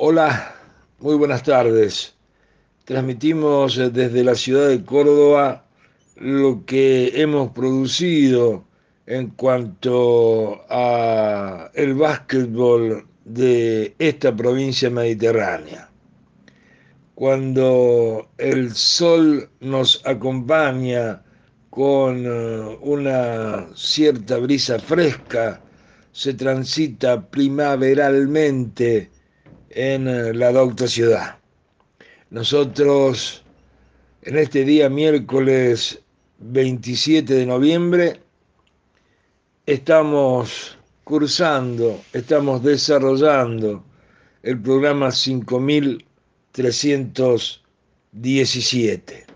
Hola, muy buenas tardes. Transmitimos desde la ciudad de Córdoba lo que hemos producido en cuanto a el básquetbol de esta provincia mediterránea. Cuando el sol nos acompaña con eh, una cierta brisa fresca, se transita primaveralmente en eh, la docta ciudad. Nosotros en este día miércoles 27 de noviembre estamos cursando, estamos desarrollando el programa 5317.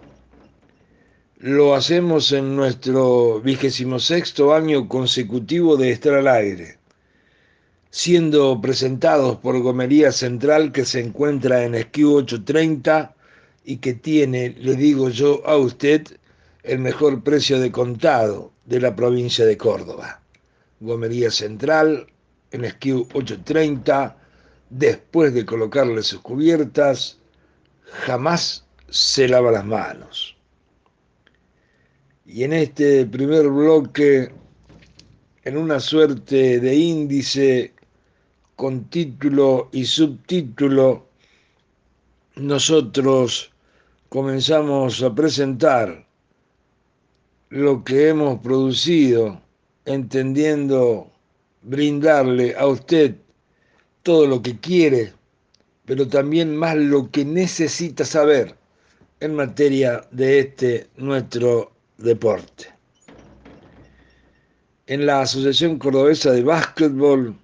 Lo hacemos en nuestro vigésimo sexto año consecutivo de estar al aire, siendo presentados por Gomería Central que se encuentra en Esquí 830 y que tiene, le digo yo a usted, el mejor precio de contado de la provincia de Córdoba. Gomería Central en Esquí 830, después de colocarle sus cubiertas, jamás se lava las manos. Y en este primer bloque, en una suerte de índice con título y subtítulo, nosotros comenzamos a presentar lo que hemos producido, entendiendo brindarle a usted todo lo que quiere, pero también más lo que necesita saber en materia de este nuestro deporte. En la Asociación Cordobesa de Básquetbol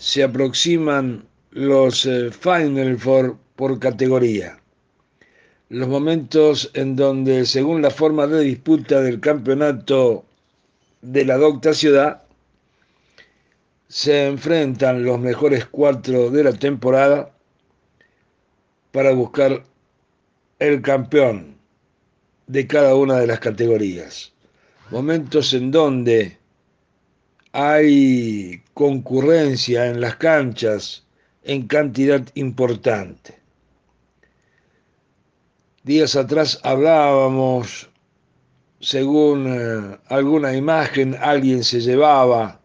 se aproximan los eh, Final Four por categoría. Los momentos en donde, según la forma de disputa del campeonato de la docta ciudad, se enfrentan los mejores cuatro de la temporada para buscar el campeón de cada una de las categorías. Momentos en donde hay concurrencia en las canchas en cantidad importante. Días atrás hablábamos, según eh, alguna imagen, alguien se llevaba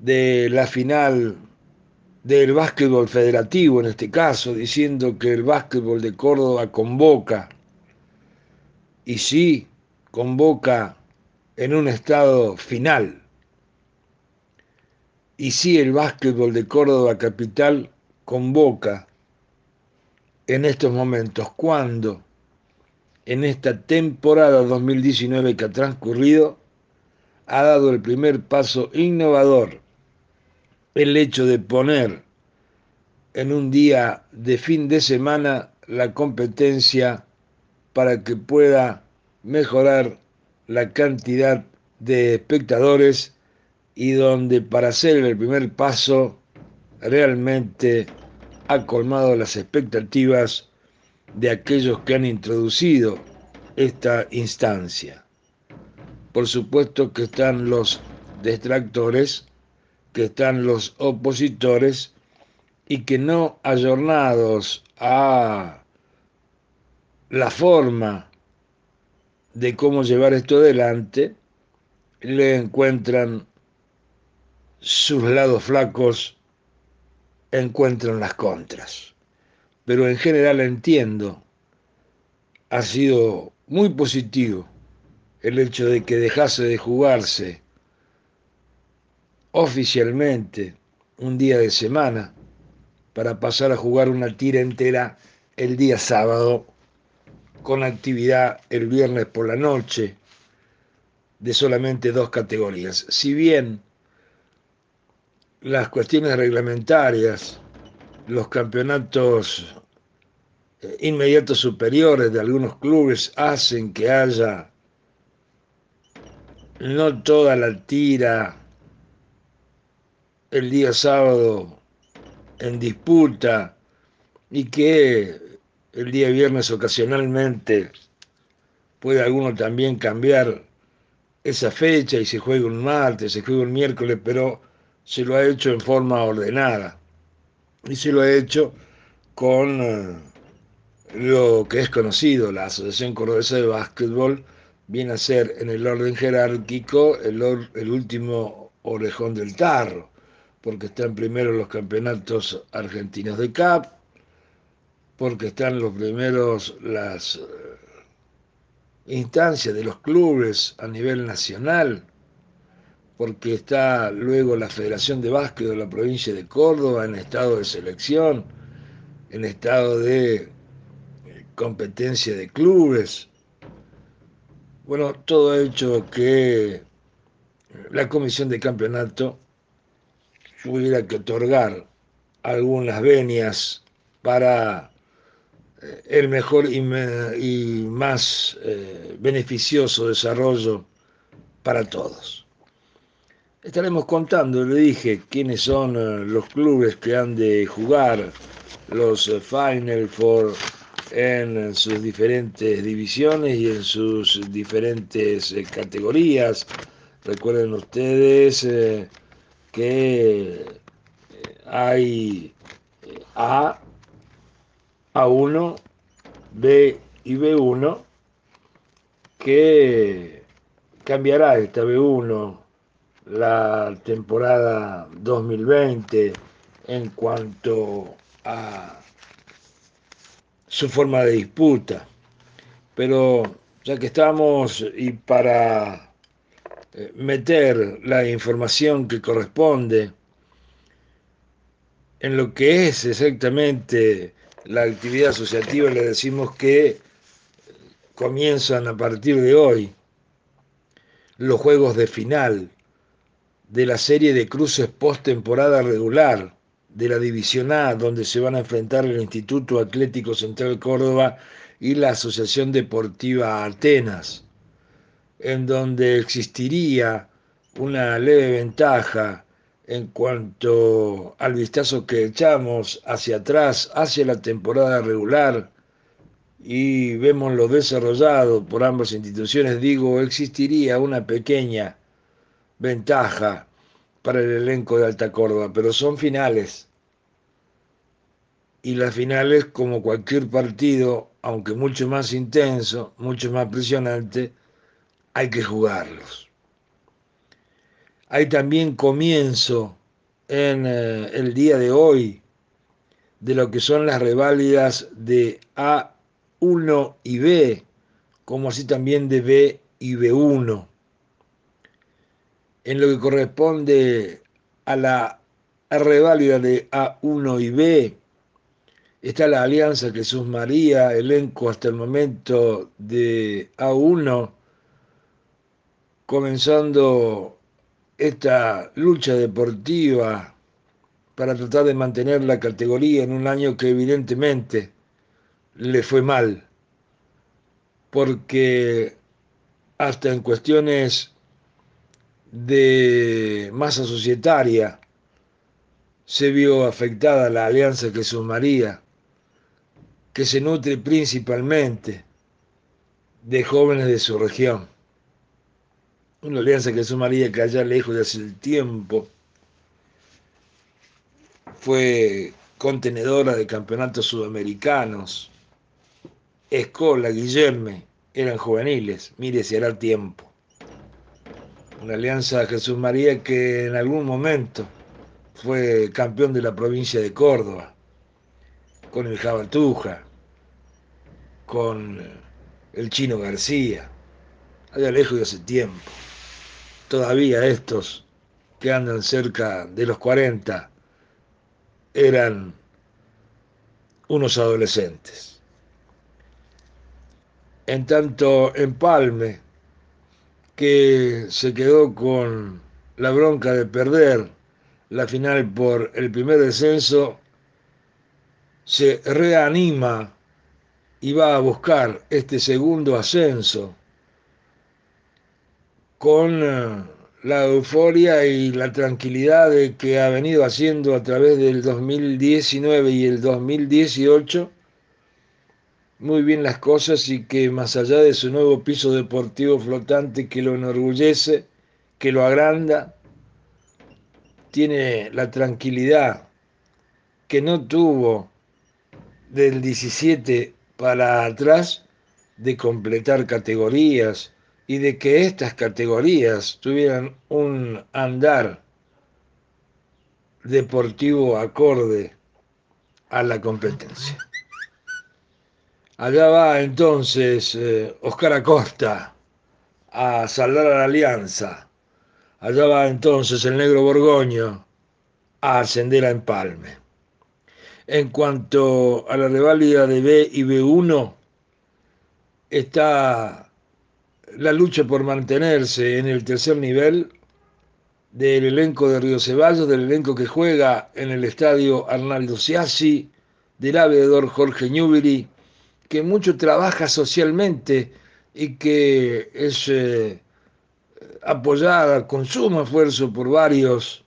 de la final del básquetbol federativo, en este caso, diciendo que el básquetbol de Córdoba convoca y sí convoca en un estado final. Y sí el básquetbol de Córdoba Capital convoca en estos momentos, cuando en esta temporada 2019 que ha transcurrido, ha dado el primer paso innovador el hecho de poner en un día de fin de semana la competencia para que pueda mejorar la cantidad de espectadores y donde para hacer el primer paso realmente ha colmado las expectativas de aquellos que han introducido esta instancia. Por supuesto que están los detractores, que están los opositores y que no ayornados a la forma de cómo llevar esto adelante, le encuentran sus lados flacos, encuentran las contras. Pero en general entiendo, ha sido muy positivo el hecho de que dejase de jugarse oficialmente un día de semana para pasar a jugar una tira entera el día sábado con actividad el viernes por la noche de solamente dos categorías. Si bien las cuestiones reglamentarias, los campeonatos eh, inmediatos superiores de algunos clubes hacen que haya no toda la tira el día sábado en disputa y que el día viernes ocasionalmente puede alguno también cambiar esa fecha y se juega un martes, se juega un miércoles, pero se lo ha hecho en forma ordenada. y se lo ha hecho con eh, lo que es conocido, la Asociación Cordobesa de Básquetbol, viene a ser en el orden jerárquico el, el último orejón del tarro, porque están primero los campeonatos argentinos de CAP, porque están los primeros las eh, instancias de los clubes a nivel nacional, porque está luego la Federación de Básquet de la provincia de Córdoba en estado de selección, en estado de eh, competencia de clubes. Bueno, todo ha hecho que la comisión de campeonato tuviera que otorgar algunas venias para eh, el mejor y, más eh, beneficioso desarrollo para todos. Estaremos contando, le dije, quiénes son eh, los clubes que han de jugar los Final Four en sus diferentes divisiones y en sus diferentes categorías. Recuerden ustedes que hay A, A1, B y B1 que cambiará esta B1 la temporada 2020 en cuanto a su forma de disputa. Pero ya que estamos y para eh, meter la información que corresponde en lo que es exactamente la actividad asociativa, le decimos que comienzan a partir de hoy los juegos de final de la serie de cruces post temporada regular de la División A, donde se van a enfrentar el Instituto Atlético Central Córdoba y la Asociación Deportiva Atenas, en donde existiría una leve ventaja en cuanto al vistazo que echamos hacia atrás, hacia la temporada regular, y vemos lo desarrollado por ambas instituciones, digo, existiría una pequeña ventaja para el elenco de Alta Córdoba, pero son finales. Y las finales, como cualquier partido, aunque mucho más intenso, mucho más presionante, hay que jugarlos. Hay también comienzo en eh, el día de hoy de lo que son las reválidas de A1 y B, como así también de B y B1 en lo que corresponde a la reválida de A1 y B, está la Alianza Jesús María, elenco hasta el momento de A1, comenzando esta lucha deportiva para tratar de mantener la categoría en un año que evidentemente le fue mal, porque hasta en cuestiones de masa societaria se vio afectada la alianza Jesús María, que se nutre principalmente de jóvenes de su región. Una alianza Jesús María que allá lejos de hace el tiempo fue contenedora de campeonatos sudamericanos. Escola, Guillerme, eran juveniles, mire si hará tiempo una alianza Jesús María que en algún momento fue campeón de la provincia de Córdoba, con el Jabaltuja, con el Chino García, allá lejos de hace tiempo. Todavía estos que andan cerca de los 40 eran unos adolescentes. En tanto, Empalme que se quedó con la bronca de perder la final por el primer descenso, se reanima y va a buscar este segundo ascenso con eh, la euforia y la tranquilidad de que ha venido haciendo a través del 2019 y el 2018 muy bien las cosas y que más allá de su nuevo piso deportivo flotante que lo enorgullece, que lo agranda, tiene la tranquilidad que no tuvo del 17 para atrás de completar categorías y de que estas categorías tuvieran un andar deportivo acorde a la competencia. Allá va entonces eh, Oscar Acosta a saldar a la alianza. Allá va entonces el negro Borgoño a ascender a Empalme. En cuanto a la reválida de B y B1, está la lucha por mantenerse en el tercer nivel del elenco de Río Ceballos, del elenco que juega en el estadio Arnaldo Siassi, del aviador Jorge Newbery, que mucho trabaja socialmente y que es eh, apoyada con sumo esfuerzo por varios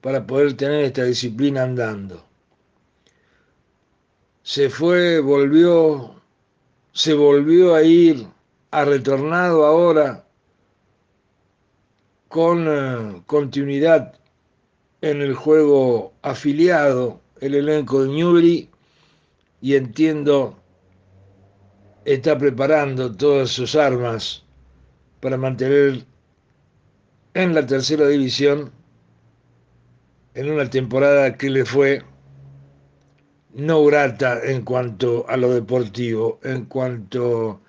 para poder tener esta disciplina andando. Se fue, volvió, se volvió a ir, ha retornado ahora con eh, continuidad en el juego afiliado el elenco de Newbery y entiendo está preparando todas sus armas para mantener en la tercera división en una temporada que le fue no grata en cuanto a lo deportivo, en cuanto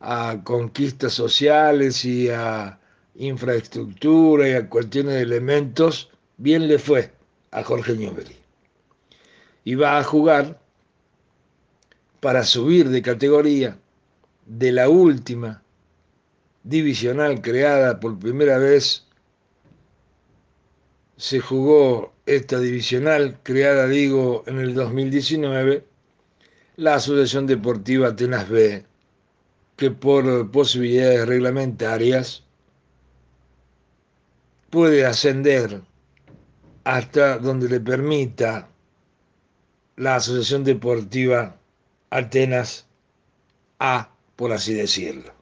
a conquistas sociales y a infraestructura y a cuestiones de elementos, bien le fue a Jorge Newbery. Y va a jugar para subir de categoría de la última divisional creada por primera vez. Se jugó esta divisional creada, digo, en el 2019, la Asociación Deportiva Atenas B, que por posibilidades reglamentarias puede ascender hasta donde le permita la Asociación Deportiva Atenas A, por así decirlo.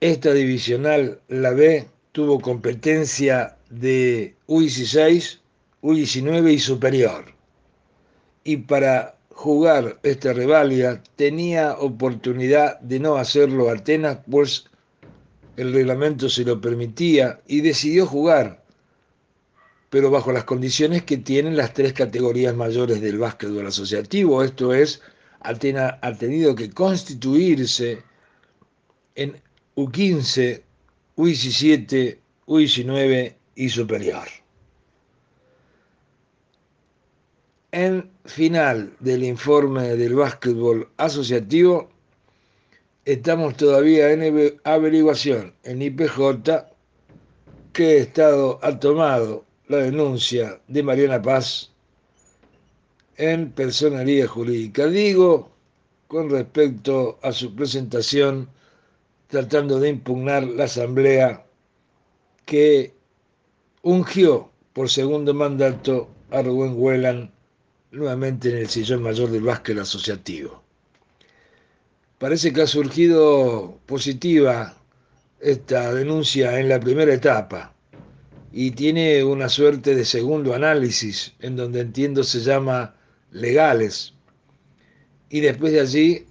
Esta divisional, la B, tuvo competencia de U16, U19 y superior. Y para jugar esta reválida tenía oportunidad de no hacerlo Atenas, pues el reglamento se lo permitía y decidió jugar pero bajo las condiciones que tienen las tres categorías mayores del básquetbol asociativo. Esto es, ha tenido que constituirse en U15, U17, U19 y superior. En final del informe del básquetbol asociativo, estamos todavía en averiguación en IPJ qué estado ha tomado la denuncia de Mariana Paz en personalidad jurídica. Digo, con respecto a su presentación, tratando de impugnar la asamblea que ungió por segundo mandato a Rubén Huelan nuevamente en el sillón mayor del básquet asociativo. Parece que ha surgido positiva esta denuncia en la primera etapa y tiene una suerte de segundo análisis, en donde entiendo se llama legales. Y después de allí,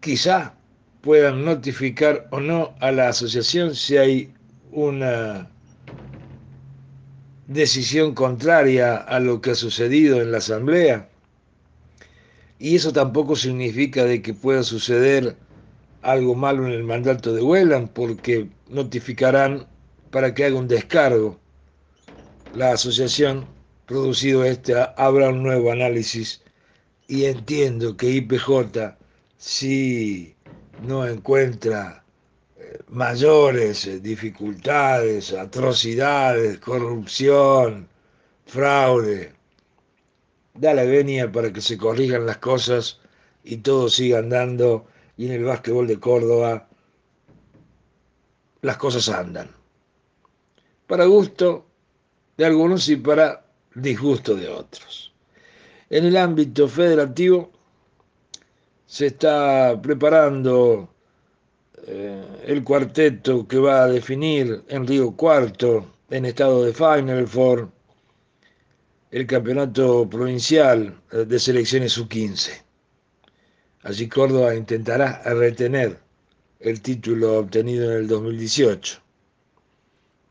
quizá puedan notificar o no a la asociación si hay una decisión contraria a lo que ha sucedido en la asamblea. Y eso tampoco significa de que pueda suceder algo malo en el mandato de Whelan, porque notificarán para que haga un descargo. La asociación, producido este, habrá un nuevo análisis. Y entiendo que IPJ, si no encuentra eh, mayores eh, dificultades, atrocidades, corrupción, fraude, da la venia para que se corrijan las cosas y todo siga andando. Y en el básquetbol de Córdoba las cosas andan para gusto de algunos y para disgusto de otros. En el ámbito federativo se está preparando eh, el cuarteto que va a definir en Río Cuarto, en estado de Final Four, el campeonato provincial eh, de selecciones sub-15. Allí Córdoba intentará retener el título obtenido en el 2018.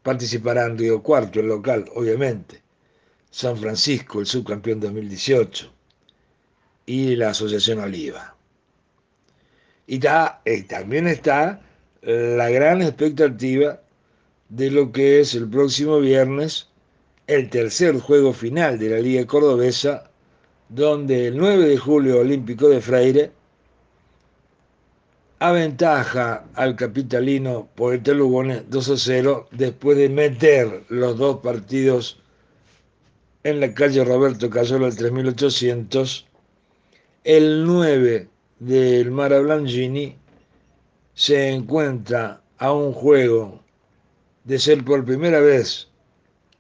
Participarán Río Cuarto, el local, obviamente, San Francisco, el subcampeón 2018, y la Asociación Oliva. Y, y también está la gran expectativa de lo que es el próximo viernes el tercer juego final de la Liga Cordobesa, donde el 9 de julio Olímpico de Freire aventaja al capitalino Poeta Lugones 2 a 0 después de meter los dos partidos en la calle Roberto Cayola al 3800. El 9 del Mara Blangini se encuentra a un juego de ser por primera vez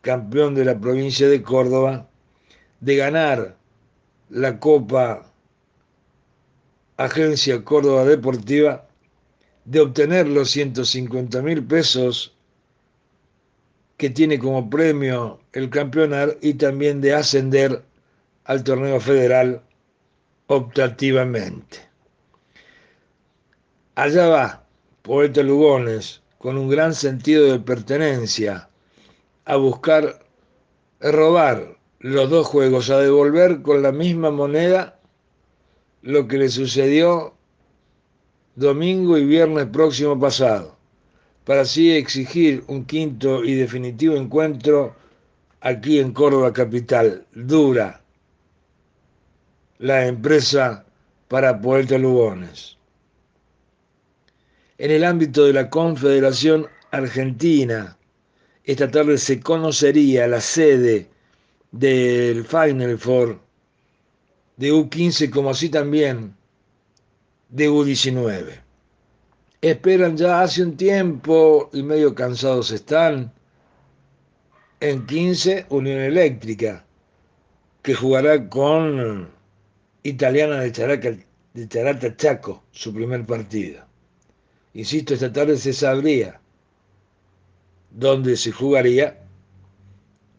campeón de la provincia de Córdoba, de ganar la Copa Agencia Córdoba Deportiva de obtener los 150 mil pesos que tiene como premio el campeonato y también de ascender al torneo federal optativamente. Allá va, Poeta Lugones, con un gran sentido de pertenencia, a buscar robar los dos juegos, a devolver con la misma moneda lo que le sucedió domingo y viernes próximo pasado, para así exigir un quinto y definitivo encuentro aquí en Córdoba Capital. Dura la empresa para Puerto Lugones. En el ámbito de la Confederación Argentina, esta tarde se conocería la sede del Final Four de U15 como así también de U19. Esperan ya hace un tiempo y medio cansados están en 15 Unión Eléctrica, que jugará con Italiana de, Characa, de Charata Chaco, su primer partido. Insisto, esta tarde se sabría dónde se jugaría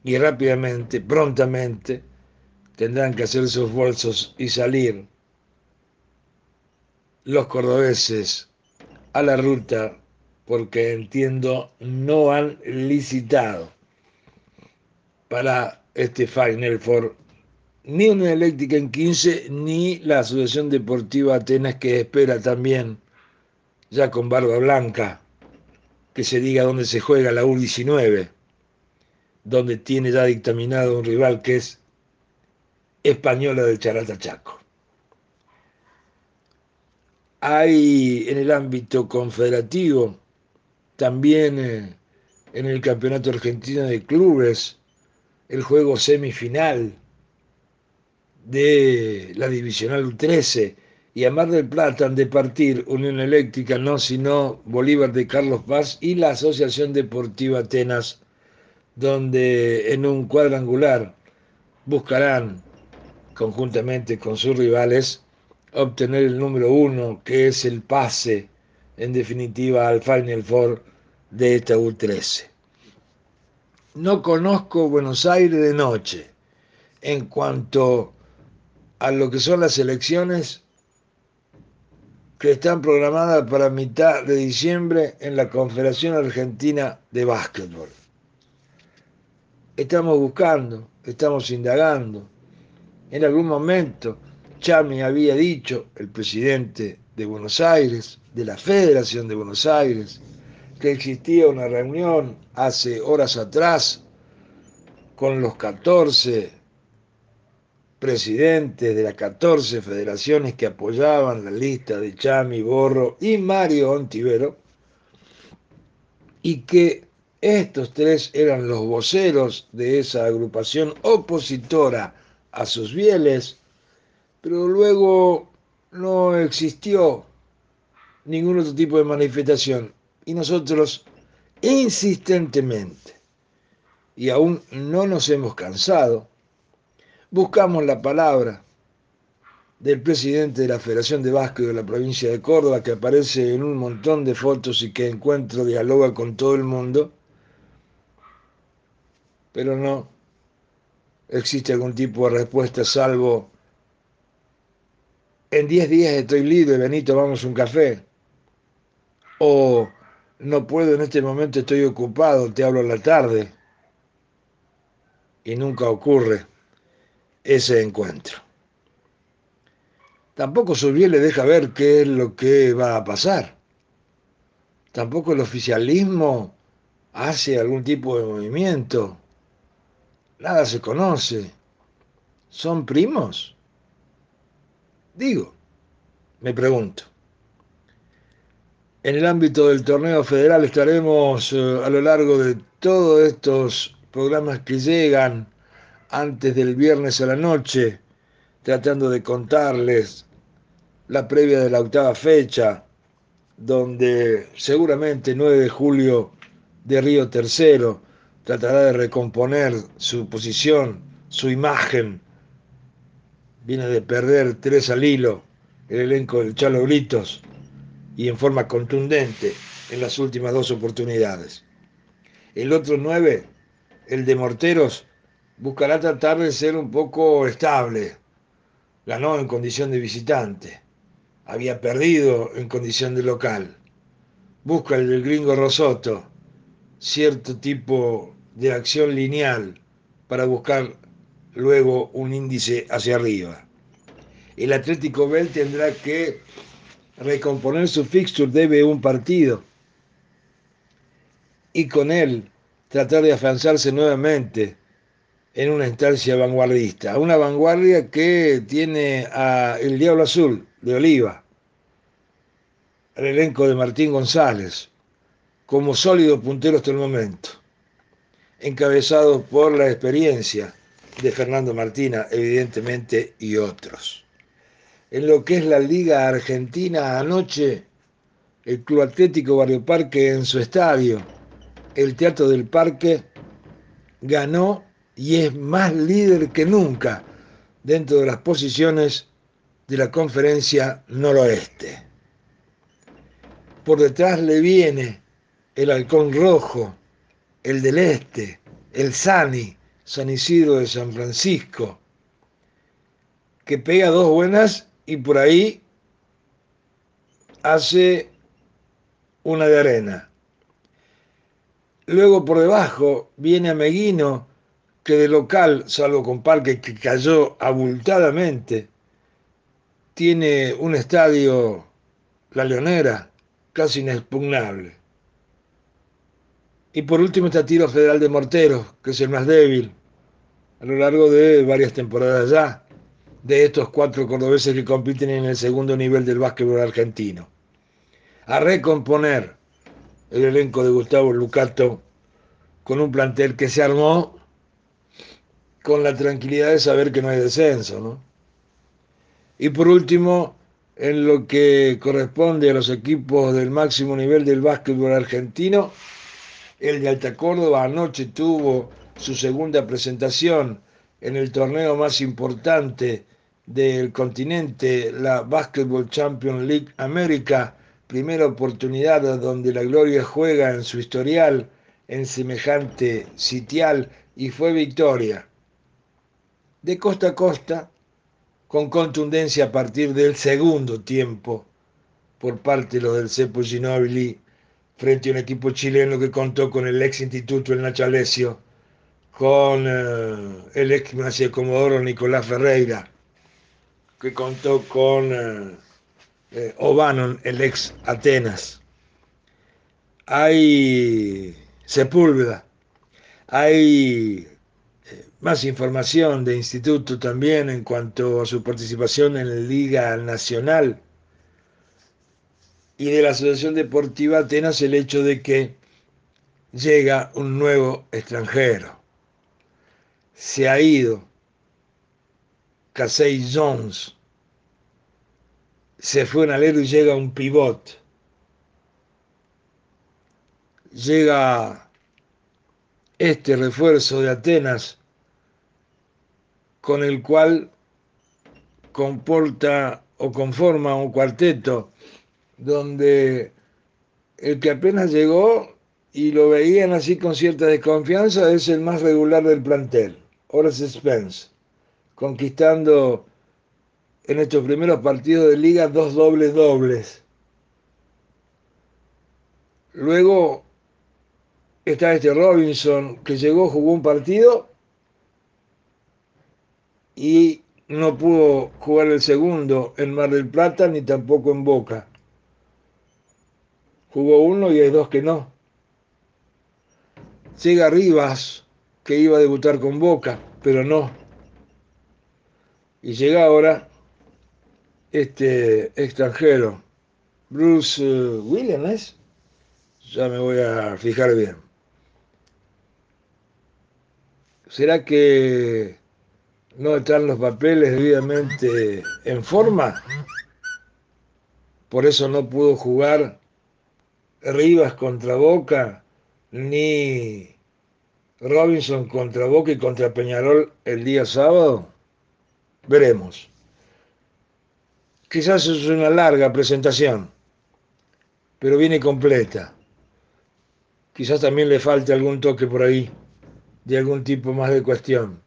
y rápidamente, prontamente, tendrán que hacer sus bolsos y salir los cordobeses a la ruta porque entiendo no han licitado para este Final Four ni una eléctrica en 15 ni la Asociación Deportiva Atenas que espera también ya con barba blanca que se diga dónde se juega la U19 donde tiene ya dictaminado un rival que es española del Charata Chaco. Hay en el ámbito confederativo, también eh, en el Campeonato Argentino de Clubes, el juego semifinal de la Divisional U13 y a Mar del Plata han de partir Unión Eléctrica, no sino Bolívar de Carlos Paz y la Asociación Deportiva Atenas, donde en un cuadrangular buscarán conjuntamente con sus rivales, obtener el número uno, que es el pase, en definitiva, al Final Four de esta U13. No conozco Buenos Aires de noche. En cuanto a lo que son las elecciones que están programadas para mitad de diciembre en la Confederación Argentina de Básquetbol. Estamos buscando, estamos indagando, en algún momento, Chami había dicho, el presidente de Buenos Aires, de la Federación de Buenos Aires, que existía una reunión hace horas atrás con los 14 presidentes de las 14 federaciones que apoyaban la lista de Chami, Borro y Mario Ontivero, y que estos tres eran los voceros de esa agrupación opositora a sus bieles, pero luego no existió ningún otro tipo de manifestación. Y nosotros insistentemente, y aún no nos hemos cansado, buscamos la palabra del presidente de la Federación de Vasco de la provincia de Córdoba, que aparece en un montón de fotos y que encuentro dialoga con todo el mundo, pero no existe algún tipo de respuesta salvo en 10 días estoy libre, vení, tomamos un café. O no puedo, en este momento estoy ocupado, te hablo a la tarde. Y nunca ocurre ese encuentro. Tampoco Surbiel le deja ver qué es lo que va a pasar. Tampoco el oficialismo hace algún tipo de movimiento. Nada se conoce. ¿Son primos? Digo, me pregunto. En el ámbito del torneo federal estaremos eh, a lo largo de todos estos programas que llegan antes del viernes a la noche, tratando de contarles la previa de la octava fecha, donde seguramente 9 de julio de Río Tercero tratará de recomponer su posición, su imagen viene de perder tres al hilo el elenco del Chalo Gritos y en forma contundente en las últimas dos oportunidades. El otro nueve, el de Morteros, buscará tratar de ser un poco estable. Ganó en condición de visitante. Había perdido en condición de local. Busca el del gringo Rosoto cierto tipo de acción lineal para buscar luego un índice hacia arriba. El Atlético Bell tendrá que recomponer su fixture, debe un partido, y con él tratar de afianzarse nuevamente en una instancia vanguardista, una vanguardia que tiene a el Diablo Azul de Oliva, el elenco de Martín González, como sólido puntero hasta el momento, encabezado por la experiencia de Fernando Martina, evidentemente, y otros. En lo que es la Liga Argentina anoche, el Club Atlético Barrio Parque en su estadio, el Teatro del Parque, ganó y es más líder que nunca dentro de las posiciones de la conferencia noroeste. Por detrás le viene el Halcón Rojo, el del Este, el Sani, San Isidro de San Francisco, que pega dos buenas y por ahí hace una de arena. Luego por debajo viene Ameguino, que de local, salvo con Parque que cayó abultadamente, tiene un estadio, la Leonera, casi inexpugnable. Y por último está Tiro Federal de Morteros, que es el más débil, a lo largo de varias temporadas ya, de estos cuatro cordobeses que compiten en el segundo nivel del básquetbol argentino. A recomponer el elenco de Gustavo Lucato con un plantel que se armó con la tranquilidad de saber que no hay descenso, ¿no? Y por último, en lo que corresponde a los equipos del máximo nivel del básquetbol argentino, el de Alta Córdoba anoche tuvo su segunda presentación en el torneo más importante del continente, la Basketball Champions League América, primera oportunidad donde la Gloria juega en su historial en semejante sitial y fue victoria. De costa a costa, con contundencia a partir del segundo tiempo por parte de los del Cepo Ginobili frente a un equipo chileno que contó con el ex instituto El Nachalesio con eh, el ex de Comodoro Nicolás Ferreira, que contó con eh, eh, el ex Atenas. Hay Sepúlveda, hay más información de instituto también en cuanto a su participación en la Liga Nacional y de la Asociación Deportiva Atenas el hecho de que llega un nuevo extranjero se ha ido. Casey Jones se fue en alero y llega un pivot. Llega este refuerzo de Atenas con el cual comporta o conforma un cuarteto donde el que apenas llegó y lo veían así con cierta desconfianza es el más regular del plantel Horace Spence, conquistando en estos primeros partidos de liga dos dobles dobles. Luego está este Robinson que llegó, jugó un partido y no pudo jugar el segundo en Mar del Plata ni tampoco en Boca. Jugó uno y hay dos que no. Llega Rivas, que iba a debutar con Boca, pero no. Y llega ahora este extranjero, Bruce eh, Williams, ya me voy a fijar bien. ¿Será que no están los papeles debidamente en forma? Por eso no pudo jugar Rivas contra Boca, ni Robinson contra Boca y contra Peñarol el día sábado. Veremos. Quizás es una larga presentación, pero viene completa. Quizás también le falte algún toque por ahí, de algún tipo más de cuestión.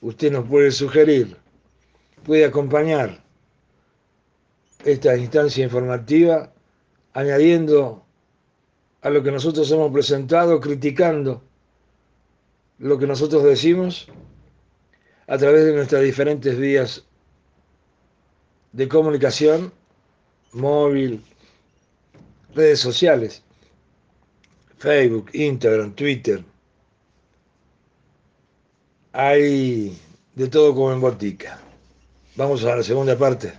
Usted nos puede sugerir, puede acompañar esta instancia informativa añadiendo a lo que nosotros hemos presentado, criticando lo que nosotros decimos a través de nuestras diferentes vías de comunicación, móvil, redes sociales, Facebook, Instagram, Twitter. Hay de todo como en botica. Vamos a la segunda parte.